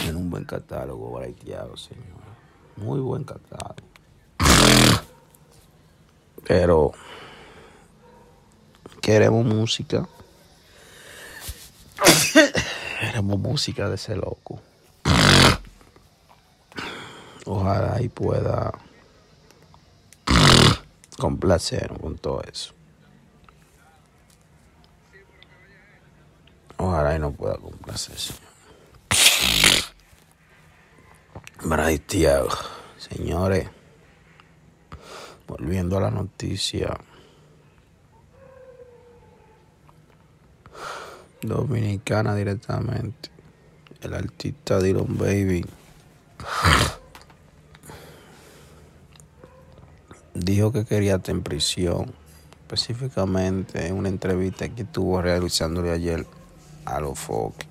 Tiene un buen catálogo, Braithiago, señor. Muy buen catálogo. Pero queremos música. queremos música de ese loco. Ojalá y pueda complacer con todo eso. Ojalá y no pueda complacer, señor. Señores. Volviendo a la noticia. Dominicana directamente. El artista Dylan Baby dijo que quería estar en prisión. Específicamente en una entrevista que estuvo realizándole ayer a los foques.